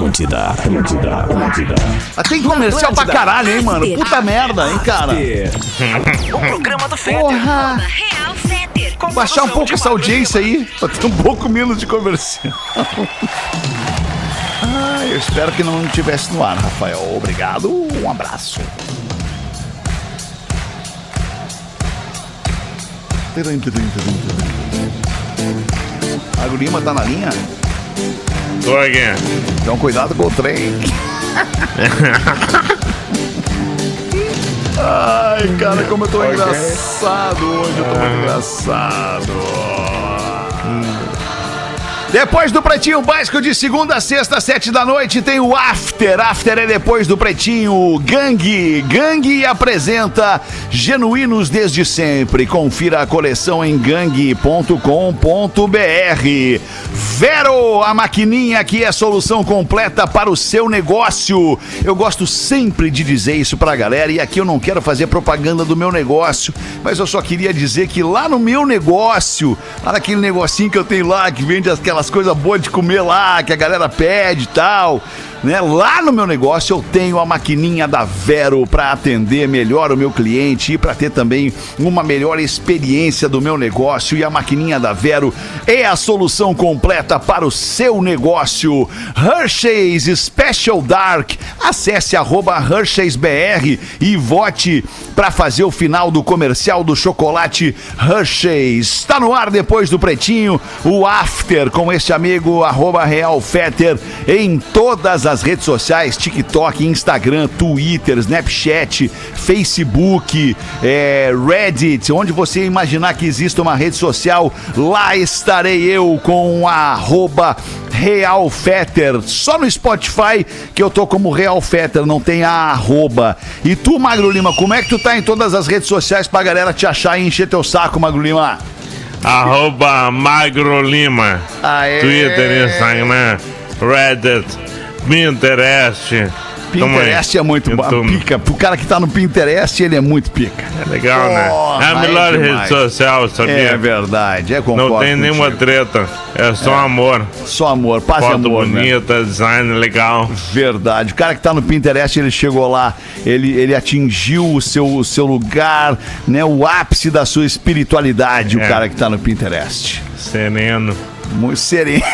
Atlântida, Atlântida, Atlântida. Ah, Tem comercial pra caralho, hein, mano? Puta merda, hein, cara? O programa do. Porra! Real. Baixar um pouco essa audiência aí, pra ter um pouco menos de comercial. Ah, eu espero que não tivesse no ar, Rafael. Obrigado, um abraço. Mago Lima tá na linha? Tô aqui. Então cuidado com o trem. Ai, cara, como eu tô engraçado hoje, eu tô muito engraçado. Depois do Pretinho Básico de segunda a sexta, sete da noite, tem o After. After é depois do Pretinho. Gangue. Gangue apresenta Genuínos desde sempre. Confira a coleção em gangue.com.br. Vero, a maquininha que é solução completa para o seu negócio. Eu gosto sempre de dizer isso pra galera e aqui eu não quero fazer propaganda do meu negócio, mas eu só queria dizer que lá no meu negócio, lá naquele negocinho que eu tenho lá, que vende aquelas coisas boas de comer lá, que a galera pede e tal, né? Lá no meu negócio eu tenho a maquininha da Vero para atender melhor o meu cliente e para ter também uma melhor experiência do meu negócio. E a maquininha da Vero é a solução completa para o seu negócio. Hershey's Special Dark. Acesse arroba Hershey'sBR e vote para fazer o final do comercial do chocolate Hershey's. Está no ar depois do Pretinho, o After com este amigo arroba Real Fetter em todas as redes sociais, TikTok, Instagram, Twitter, Snapchat, Facebook, é, Reddit, onde você imaginar que exista uma rede social, lá estarei eu com a arroba Real Fetter. Só no Spotify que eu tô como Real Fetter, não tem a arroba. E tu, Magro Lima, como é que tu tá em todas as redes sociais pra galera te achar e encher teu saco, Magro Lima? Arroba Magro Lima. Aê. Twitter, Instagram, Reddit, Pinterest. Pinterest é muito YouTube. pica. Pro cara que tá no Pinterest, ele é muito pica. É legal, né? Porra, É a melhor é rede social, É sabia? verdade, é concordo Não tem nenhuma contigo. treta. É só amor. Só amor, paz Foto amor, né? bonita, design legal. Verdade. O cara que tá no Pinterest, ele chegou lá, ele, ele atingiu o seu, o seu lugar, né? O ápice da sua espiritualidade, o É. cara que tá no Pinterest. Sereno. Muito sereno.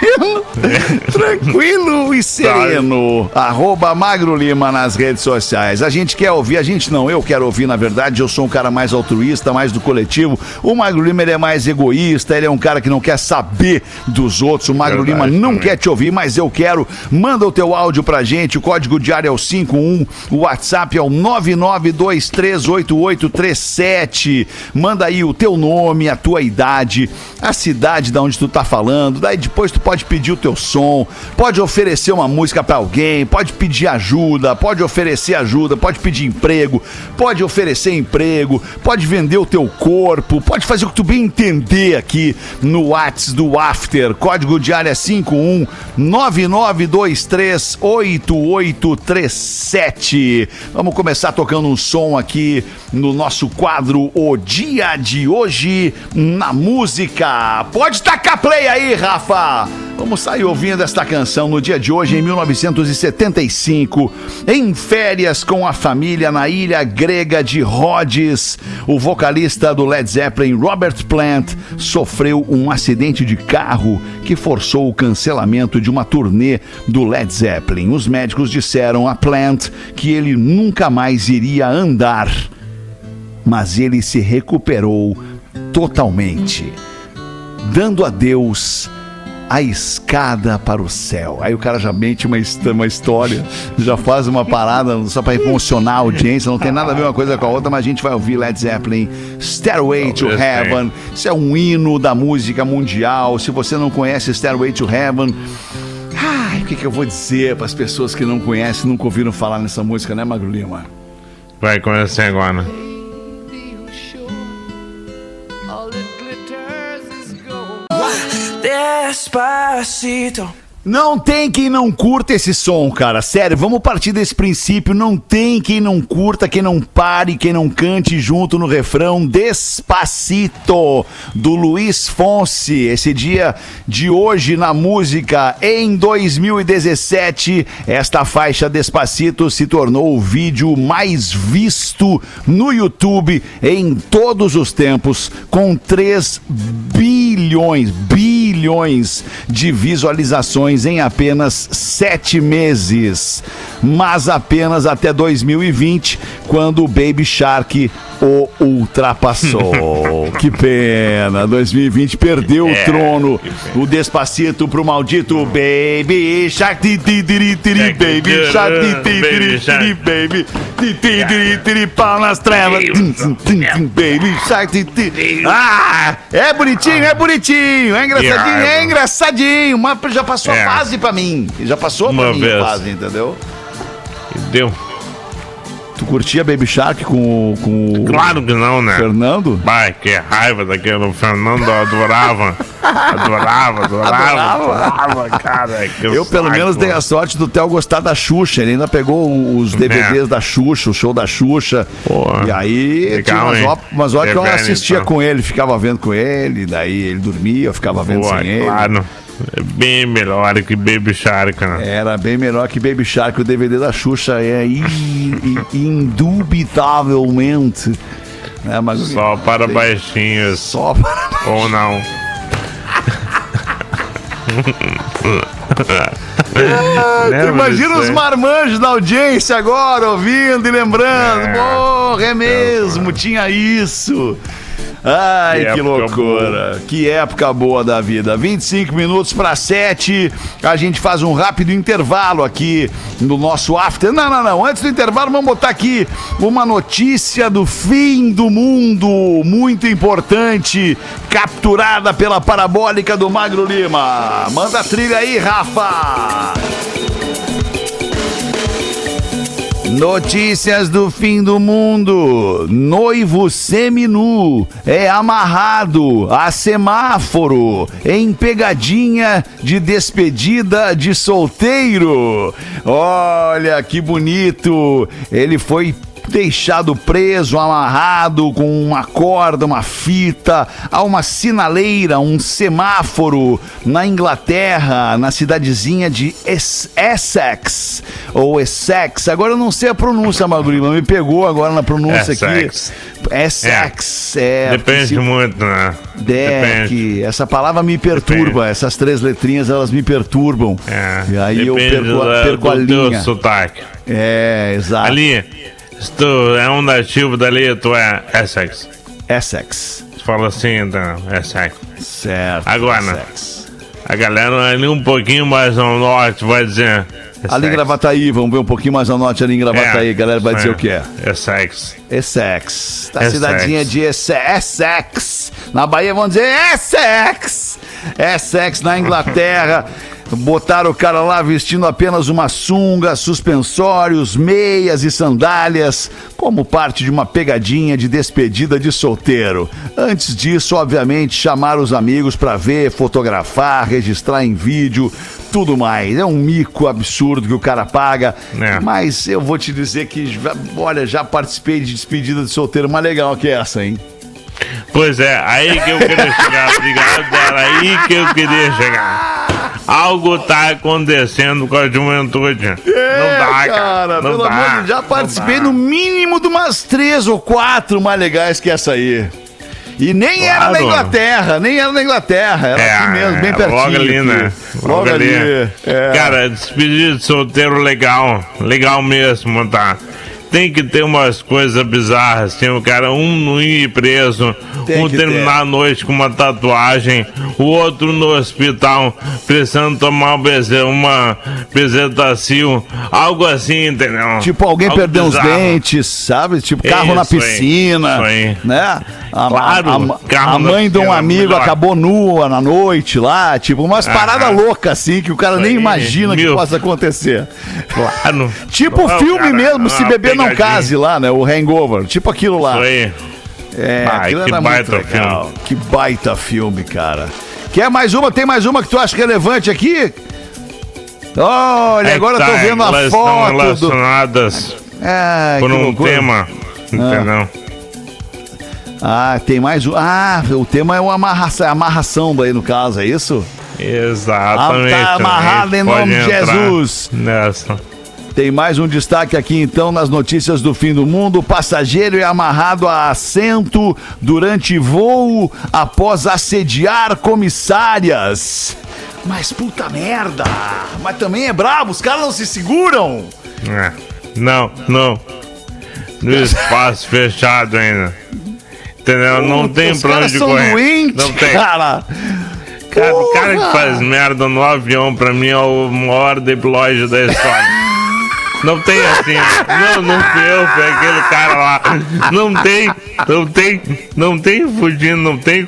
Tranquilo e sereno. Arroba Magro Lima nas redes sociais. A gente quer ouvir, a gente não, eu quero ouvir, na verdade. Eu sou um cara mais altruísta, mais do coletivo. O Magro Lima ele é mais egoísta, ele é um cara que não quer saber dos outros. O Magro Verdade Lima não também. quer te ouvir, mas eu quero. Manda o teu áudio pra gente. O código diário é o 51, o WhatsApp é o 99238837. Manda aí o teu nome, a tua idade, a cidade da onde tu tá falando. Daí depois tu pode pedir o teu som, pode oferecer uma música pra alguém, pode pedir ajuda, pode oferecer ajuda, pode pedir emprego, pode oferecer emprego, pode vender o teu corpo, pode fazer o que tu bem entender aqui no Whats do After. Código de área 51 99238837. Vamos começar tocando um som aqui no nosso quadro O Dia de Hoje na Música. Pode tacar play aí, Rafa. Vamos sair ouvindo esta canção no dia de hoje, em 1975, em férias com a família na ilha grega de Rhodes. O vocalista do Led Zeppelin, Robert Plant, sofreu um acidente de carro que forçou o cancelamento de uma turnê do Led Zeppelin. Os médicos disseram a Plant que ele nunca mais iria andar, mas ele se recuperou totalmente, dando a Deus a escada para o céu. Aí o cara já mente uma, uma história, já faz uma parada só para emocionar a audiência, não tem nada a ver uma coisa com a outra, mas a gente vai ouvir Led Zeppelin, Stairway to. Heaven. Isso é um hino da música mundial. Se você não conhece Stairway to Heaven, ai, o que, que eu vou dizer para as pessoas que não conhecem, nunca ouviram falar nessa música, né, Magro Lima? Vai começar agora. Despacito, Não tem quem não curta esse som, cara. Sério, vamos partir desse princípio. Não tem quem não curta, quem não pare, quem não cante junto no refrão Despacito, do Luiz Fonse. Esse dia de hoje na música, em 2017, esta faixa Despacito se tornou o vídeo mais visto no YouTube em todos os tempos, com 3 bilhões, bilhões de visualizações em apenas sete meses, mas apenas até 2020, quando o Baby Shark o ultrapassou. que pena, 2020 perdeu o trono, o Despacito pro maldito Baby Shark, Baby Shark, Baby, tiri, tiri, pau nas trevas, Baby Shark. Ah, é bonitinho, é bonitinho, é engraçadinho, é engraçadinho, mas já passou a É. fase pra mim, já passou pra mim a fase, entendeu? Deu. Tu curtia Baby Shark com, o- com o Claro que não, né? Fernando? Pai, que raiva daquele Fernando, eu adorava. Adorava, adorava, adorava, cara. que Eu, pelo saco. menos, dei a sorte do Theo gostar da Xuxa. Ele ainda pegou o- os DVDs da Xuxa, o show da Xuxa. Pô, e aí, legal, tinha umas, umas horas que eu É assistia então. com ele, ficava vendo com ele, daí ele dormia, eu ficava vendo Pô, sem ele. É bem melhor que Baby Shark, né? Era bem melhor que Baby Shark, o DVD da Xuxa é indubitavelmente. É, mas Só para baixinhos. só para Ou não. Lembra imagina os marmanjos da audiência agora ouvindo e lembrando. É. Porra, é mesmo, tinha isso. Ai, Que que, loucura. Que época boa da vida. 25 minutos para 7. A gente faz um rápido intervalo aqui no nosso after. Não, não, não. Antes do intervalo, vamos botar aqui uma notícia do fim do mundo. Muito importante. Capturada pela parabólica do Magro Lima. Manda a trilha aí, Rafa. Notícias do fim do mundo. Noivo seminu é amarrado a semáforo em pegadinha de despedida de solteiro. Olha que bonito. Ele foi deixado preso, amarrado com uma corda, uma fita, a uma sinaleira, um semáforo na Inglaterra, na cidadezinha de Es- Essex ou Essex. Agora eu não sei a pronúncia, Magurima, me pegou agora na pronúncia Essex. aqui. Essex. É, Depende se- muito, né? é, que essa palavra me perturba, Depende. essas três letrinhas elas me perturbam. É, E aí eu depende perco, a- perco a teu linha. sotaque. É, exato. Ali, tu é um nativo dali, tu é Essex. Essex. Tu fala assim, então, Essex. Certo. Agora? Essex. A galera ali um pouquinho mais ao norte vai dizer. Ali em Gravataí, vamos ver um pouquinho mais ao norte ali em Gravataí, a galera vai dizer o que é. Essex. Essex. Da Essex. cidadinha de Esse- Essex. Na Bahia vão dizer Essex. Essex na Inglaterra. Botaram o cara lá vestindo apenas uma sunga, suspensórios, meias e sandálias, como parte de uma pegadinha de despedida de solteiro. Antes disso, obviamente, chamaram os amigos para ver, fotografar, registrar em vídeo, tudo mais. É um mico absurdo que o cara paga. É. Mas eu vou te dizer que, já- olha, já participei de despedida de solteiro mais legal que essa, hein? Pois é, aí que eu queria chegar, obrigado, era aí que eu queria chegar. Algo tá acontecendo com a juventude. não dá, cara. Não pelo dá, amor de Deus, já participei dá. no mínimo de umas três ou quatro mais legais que essa aí. E nem era Claro. na Inglaterra, nem era na Inglaterra, era aqui mesmo, bem é, pertinho. Logo ali, aqui. né? Logo, ali. é. Cara, despedida de solteiro legal. Legal mesmo, tá? Tem que ter umas coisas bizarras. Tem o cara, um não ir preso, Tem um terminar ter. a noite com uma tatuagem, o outro no hospital precisando tomar uma beze- uma bezetacil, algo assim, entendeu? Tipo, alguém Algo perdeu os bizarro. dentes, sabe? Tipo, carro na Isso aí, piscina, aí. né? A, Claro, a- a- a mãe de um amigo melhor. acabou nua na noite lá, tipo, umas paradas loucas assim que o cara nem imagina que mil. possa acontecer. Claro. Tipo o filme cara, mesmo, Se Beber Não. Case lá, né? O Hangover. Tipo aquilo lá. Isso aí. É, Ai, aquilo que baita legal. Que baita filme, cara. Quer mais uma? Tem mais uma que tu acha relevante aqui? Olha, É agora que eu tô tá, vendo a elas estão foto do... relacionadas Ai, por que um loucura. tema, entendeu? Ah, tem mais um. Ah, o tema é uma amarração, amarração daí no caso, é isso? Exatamente. Ah, tá amarrado em nome de Jesus. Nessa. Tem mais um destaque aqui então nas notícias do fim do mundo. O passageiro é amarrado a assento durante voo após assediar comissárias. Mas puta merda! Mas também é brabo, os caras não se seguram! É. Não, não. No espaço fechado ainda. Entendeu? Não Puta, tem pra onde correr. doentes, Não tem. cara! Cara, o cara que faz merda no avião, pra mim, é o maior da história. Não tem assim. Não, não fui eu, foi aquele cara lá. Não tem, não tem, não tem fugindo, não tem.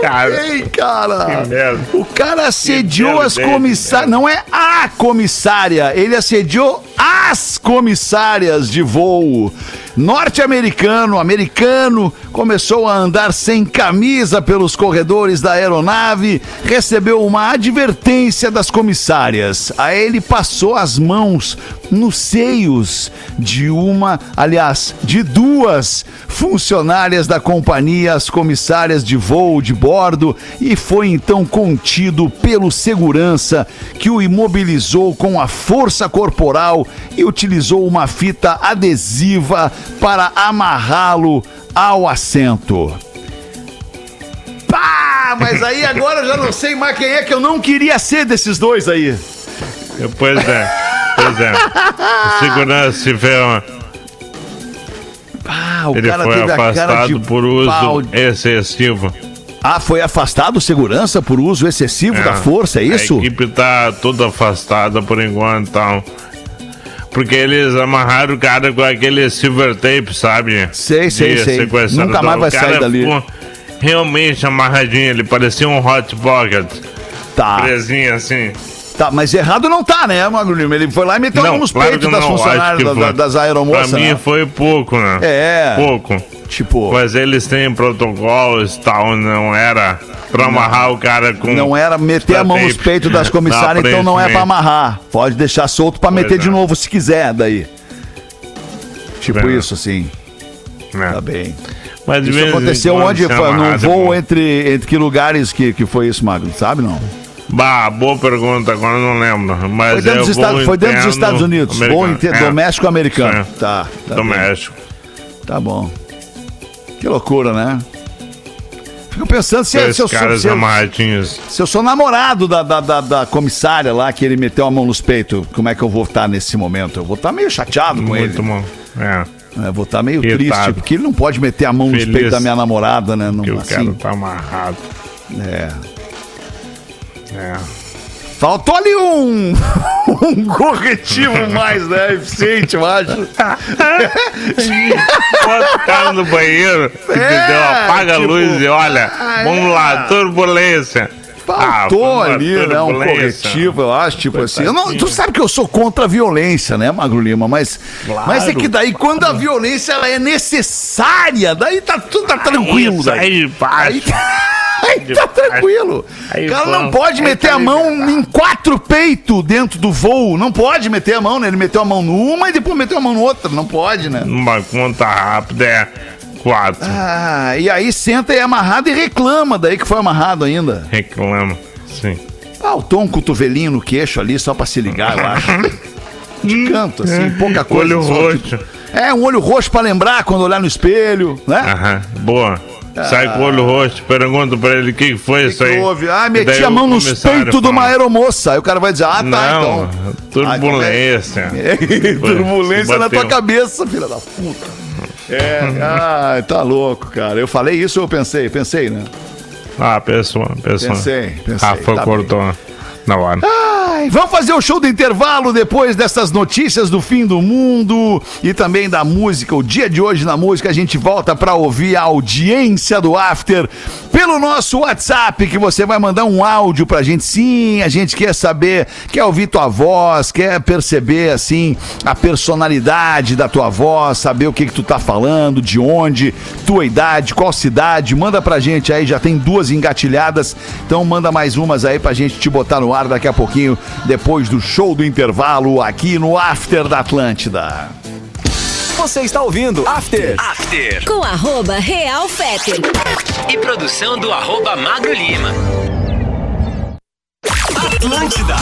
Cara, Ei, cara! que merda. O cara assediou as comissárias. Não é a comissária, ele assediou as comissárias de voo. Norte-americano, americano, começou a andar sem camisa pelos corredores da aeronave, recebeu uma advertência das comissárias. Aí ele passou as mãos nos seios de uma, aliás, de duas funcionárias da companhia, as comissárias de voo de bordo, e foi então contido pelo segurança que o imobilizou com a força corporal e utilizou uma fita adesiva para amarrá-lo ao assento. Pá, mas aí agora eu já não sei mais quem é que eu não queria ser desses dois aí. Pois é, pois é. Segurança se ferrou. Ah, o Ele cara foi teve a cara de afastado por uso pau. excessivo. Ah, foi afastado segurança por uso excessivo da força, é isso? A equipe tá toda afastada por enquanto, então. Porque eles amarraram o cara com aquele silver tape, sabe? Sei, sei, De sei. Nunca mais vai sair dali. Realmente amarradinho, ele parecia um hot pocket. Tá, Presinho assim. Tá, mas errado não tá, né, Magro Lima? Ele foi lá e meteu a mão nos claro peitos das não, funcionárias da- das aeromoças, Pra mim né? foi pouco, né? É. Pouco. Tipo, Mas eles têm protocolos e tal, não era pra amarrar o cara com. não era meter a mão nos peitos das comissárias, Não, então não é pra amarrar. Pode deixar solto pra Pois meter de é. novo se quiser, daí. Tipo É. isso, assim. né? Tá bem. Mas Isso aconteceu onde? Foi num amarrar, voo entre, entre que lugares que, que foi isso, Magro? Sabe não? Bah, boa pergunta, agora não lembro. Mas Foi dentro, é dos, Estados, foi dentro dos Estados Unidos. Americano. inte- É, doméstico americano. É. Tá. tá do bem. Tá bom. Que loucura, né? Fico pensando se, Dois se, eu, sou, caras se, eu, amarradinhos. se eu sou namorado da, da, da, da comissária lá, que ele meteu a mão nos peitos, como é que eu vou estar nesse momento? Eu vou estar meio chateado com Muito ele. bom. É, né? Vou estar meio Irritado. triste, porque ele não pode meter a mão nos Feliz. peitos da minha namorada, né? Não, que o cara assim, tá amarrado. é. É. Faltou ali um, um corretivo mais, né? Eficiente, eu acho. Bota o cara no banheiro, entendeu? Apaga tipo, a luz e olha, ah, vamos é. lá, turbulência. Faltou Ah, ali, né? Um corretivo, eu acho, tipo assim. Não, tu sabe que eu sou contra a violência, né, Magro Lima? Mas, Claro. mas é que daí, quando a violência ela é necessária, daí tá tudo tá tranquilo. Isso Daí. aí baixo. Aí, aí tá tranquilo. Aí o cara não pode meter tá a mão em quatro peitos dentro do voo. Não pode meter a mão, né? Ele meteu a mão numa e depois meteu a mão no outra. Não pode, né? Uma conta rápida é quatro. Ah, e aí senta e é amarrado e reclama daí que foi amarrado ainda. Reclama. Sim. Faltou um cotovelinho no queixo ali só pra se ligar, eu acho. De canto, assim, pouca coisa. Olho roxo. É, um olho roxo pra lembrar quando olhar no espelho, né? Aham, boa. Sai com o olho roxo, pergunta pra ele o que que foi isso Que aí. houve? Ah, meti a mão nos comissário peitos de uma aeromoça. Aí o cara vai dizer, ah, tá, Não, então. turbulência. Turbulência na tua cabeça, filha da puta. É, ai, tá louco, cara. Eu falei isso ou eu pensei? Pensei, né? Ah, pessoa, pessoa. Pensei, pensei, Rafa tá cortou na hora. Ai, vamos fazer o show do intervalo depois dessas notícias do fim do mundo e também da música. O dia de hoje na música a gente volta para ouvir a audiência do After pelo nosso WhatsApp, que você vai mandar um áudio pra gente. Sim, a gente quer saber, quer ouvir tua voz, quer perceber assim a personalidade da tua voz, saber o que que tu tá falando, de onde, tua idade, qual cidade. Manda pra gente aí, já tem duas engatilhadas. Então manda mais umas aí pra gente te botar no ar daqui a pouquinho depois do show do intervalo aqui no After da Atlântida. Você está ouvindo After. After. Com arroba Real Feter. E produção do arroba Magro Lima. Atlântida.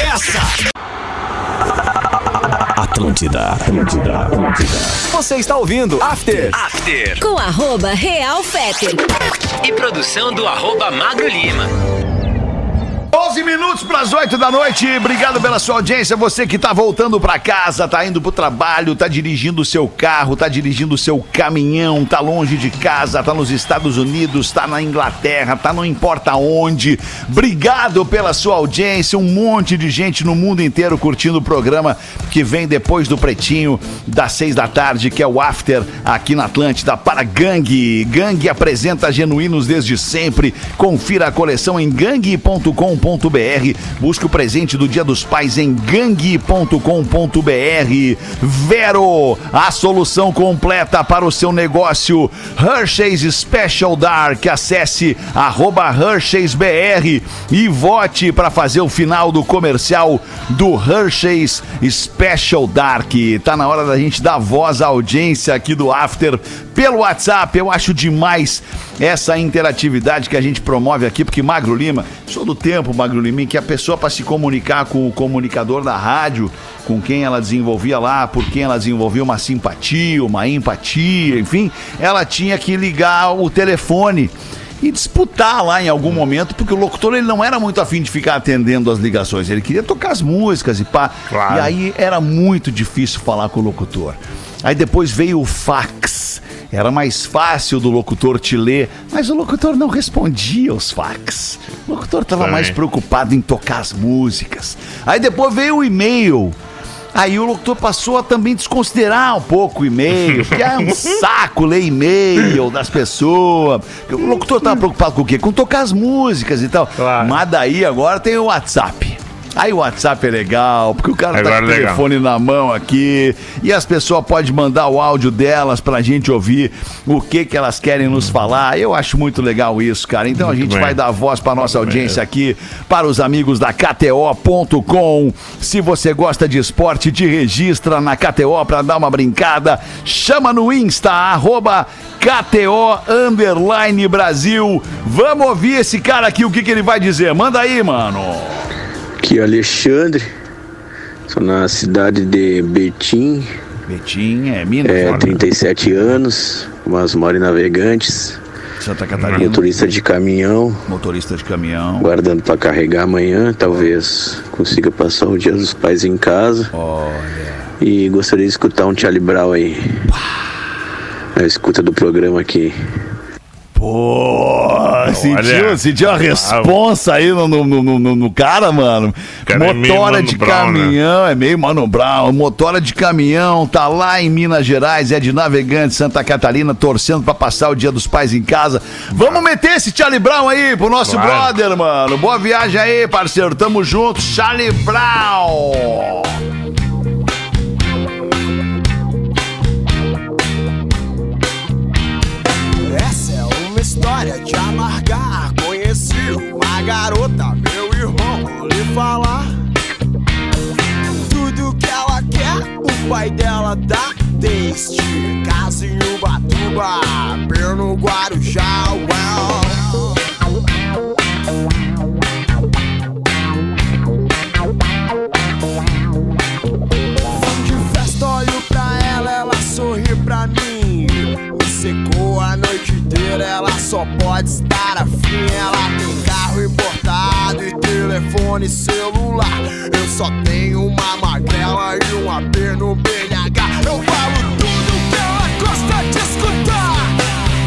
Essa Atlântida. Atlântida, Atlântida. Você está ouvindo After. After. Com arroba Real Feter. E produção do arroba Magro Lima. 11 minutos para as 8 da noite. Obrigado pela sua audiência. Você que tá voltando para casa, tá indo pro trabalho, tá dirigindo o seu carro, tá dirigindo o seu caminhão, tá longe de casa, tá nos Estados Unidos, tá na Inglaterra, tá não importa onde. Obrigado pela sua audiência. Um monte de gente no mundo inteiro curtindo o programa que vem depois do Pretinho, das 6 da tarde, que é o After aqui na Atlântida para Gangue. Gangue apresenta genuínos desde sempre. Confira a coleção em gangue.com.br. Busque o presente do Dia dos Pais em gangue.com.br. Vero, a solução completa para o seu negócio. Hershey's Special Dark. Acesse arroba Hershey'sBR e vote para fazer o final do comercial do Hershey's Special Dark. Tá na hora da gente dar voz à audiência aqui do After pelo WhatsApp. Eu acho demais essa interatividade que a gente promove aqui, porque Magro Lima, sou do tempo, Magro Lima, em que a pessoa para se comunicar com o comunicador da rádio, com quem ela desenvolvia lá, por quem ela desenvolvia uma simpatia, uma empatia, enfim, ela tinha que ligar o telefone e disputar lá em algum momento, porque o locutor ele não era muito afim de ficar atendendo as ligações, ele queria tocar as músicas e pá. Claro. E aí era muito difícil falar com o locutor. Aí depois veio o fax. Era mais fácil do locutor te ler, mas o locutor não respondia aos fax. O locutor estava mais preocupado em tocar as músicas. Aí depois veio o e-mail. Aí o locutor passou a também desconsiderar um pouco o e-mail, porque é um saco ler e-mail das pessoas. O locutor tava preocupado com o quê? Com tocar as músicas e tal. Claro. Mas daí agora tem o WhatsApp. Aí o WhatsApp é legal, porque o cara tá Agora com o é legal. telefone na mão aqui e as pessoas podem mandar o áudio delas pra gente ouvir o que que elas querem nos falar. Eu acho muito legal isso, cara. Então a Muito gente bem. vai dar voz pra nossa Muito bem. audiência aqui, para os amigos da KTO.com. Se você gosta de esporte, te registra na KTO pra dar uma brincada. Chama no Insta, arroba KTO Underline Brasil. Vamos ouvir esse cara aqui, o que, que ele vai dizer. Manda aí, mano. Aqui é Alexandre, sou na cidade de Betim, Betinho, é Minas, é, né? 37 anos, mas moro em Navegantes, Santa Catarina. motorista de caminhão, Motorista de caminhão. guardando para carregar amanhã, talvez consiga passar o dia dos pais em casa. E gostaria de escutar um Charlie Brown aí. A escuta do programa aqui. Pô, sentiu, Olha. sentiu a responsa aí no, no, no, no- no cara, mano. Cara, é meio Motora Mano de Brown, né? caminhão, é meio Mano Brown. Motora de caminhão, tá lá em Minas Gerais, é de Navegante, Santa Catarina, torcendo pra passar o dia dos pais em casa. Vamos meter esse Charlie Brown aí pro nosso Claro. brother, mano. Boa viagem aí, parceiro. Tamo junto, Charlie Brown. História de amargar. Conheci uma garota, meu irmão, lhe falar. Tudo que ela quer, o pai dela dá. Desde casa em Ubatuba, pé no Guarujá, well. Só pode estar afim. Ela tem carro importado e telefone celular. Eu só tenho uma magrela e um AP no BNH. Eu falo tudo que ela gosta de escutar.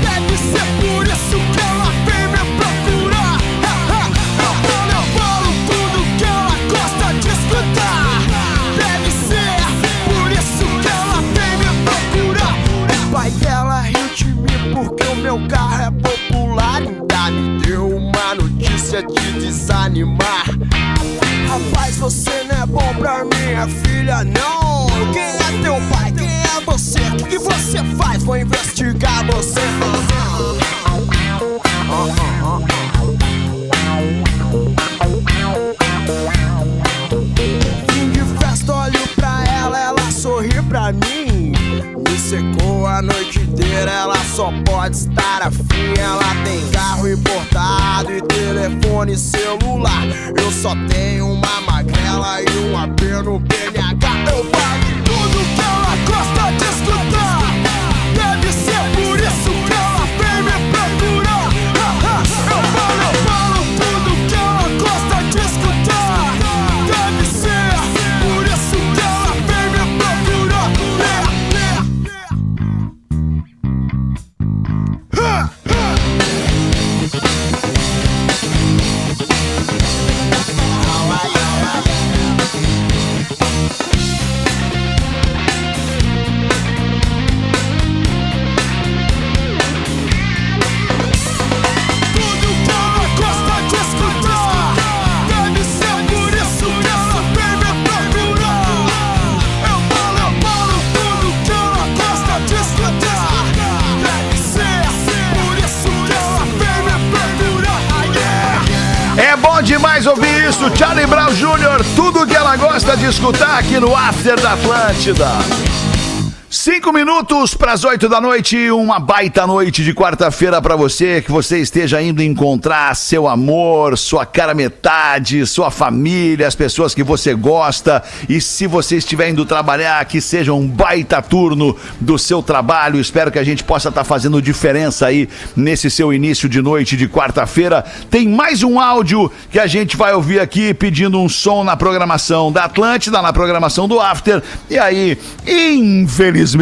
Deve ser por isso que ela vem me procurar. Eu falo, tudo que ela gosta de escutar. Deve ser por isso que ela vem me procurar. O pai dela riu de mim porque o meu carro tendência de desanimar. Rapaz, você não é bom pra minha filha, não. Quem é teu pai? Quem é você? O que você faz? Vou investigar você. King Festa olhou pra ela, ela sorri pra mim. Me secou a noite inteira, ela só pode estar. Só tenho uma isso, Charlie Brown Jr., tudo que ela gosta de escutar aqui no After da Atlântida. Cinco minutos para as oito da noite, uma baita noite de quarta-feira para você, que você esteja indo encontrar seu amor, sua cara metade, sua família, as pessoas que você gosta. E se você estiver indo trabalhar, que seja um baita turno do seu trabalho. Espero que a gente possa estar fazendo diferença aí nesse seu início de noite de quarta-feira. Tem mais um áudio que a gente vai ouvir aqui pedindo um som na programação da Atlântida, na programação do After. E aí, infelizmente,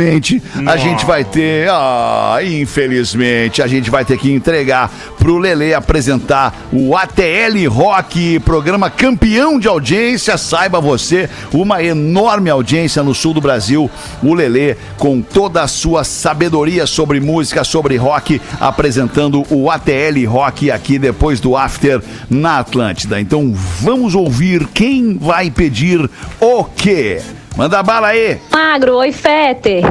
a gente vai ter, ah, infelizmente, a gente vai ter que entregar pro Lele apresentar o ATL Rock, programa campeão de audiência, saiba você, uma enorme audiência no sul do Brasil. O Lele com toda a sua sabedoria sobre música, sobre rock, apresentando o ATL Rock aqui depois do After na Atlântida. Então vamos ouvir quem vai pedir o quê? Manda bala aí. Magro, oi Feter.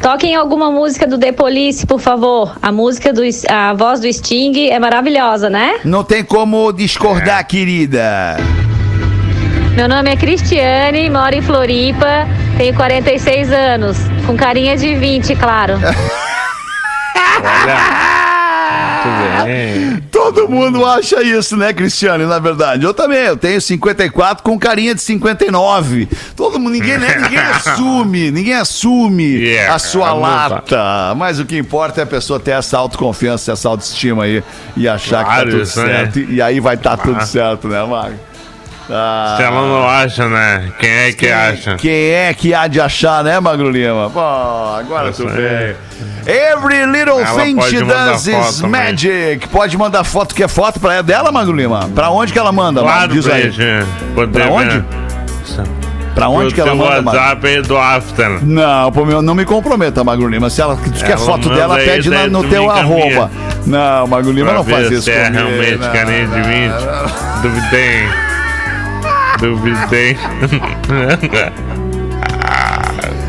Toquem alguma música do The Police, por favor. A música do a voz do Sting é maravilhosa, né? Não tem como discordar, querida. Meu nome é Cristiane, moro em Floripa, tenho 46 anos, com carinha de 20, claro. Muito bem. Todo mundo acha isso, né, Cristiane? Na verdade, eu também. Eu tenho 54 com carinha de 59. Todo mundo, ninguém, né, ninguém assume, ninguém assume Yeah, a sua tá. lata. Mas o que importa é a pessoa ter essa autoconfiança, essa autoestima aí e achar que tá Claro, tudo né? certo. E aí vai estar tudo Ah. certo, né, Mago? Ah, Se ela não acha, né? Quem é que acha? Quem é que há de achar, né, Magro Lima? Pô, agora Isso tu veio. Every little Ela thing she does is foto também. magic. Pode mandar foto, quer foto pra dela, Magro Lima? Pra onde que ela manda, Magro? Claro, Diz aí. Pra onde? Pra onde Pro que ela manda, Magro? WhatsApp aí do After. Não, pô, meu, não me comprometa, Magro Lima. Se ela quer Ela foto dela, pede na- no tu teu encaminha. arroba. Não, Magro Lima Pra não faz isso se é realmente carinha de não, 20. Duvidei. Duvidei.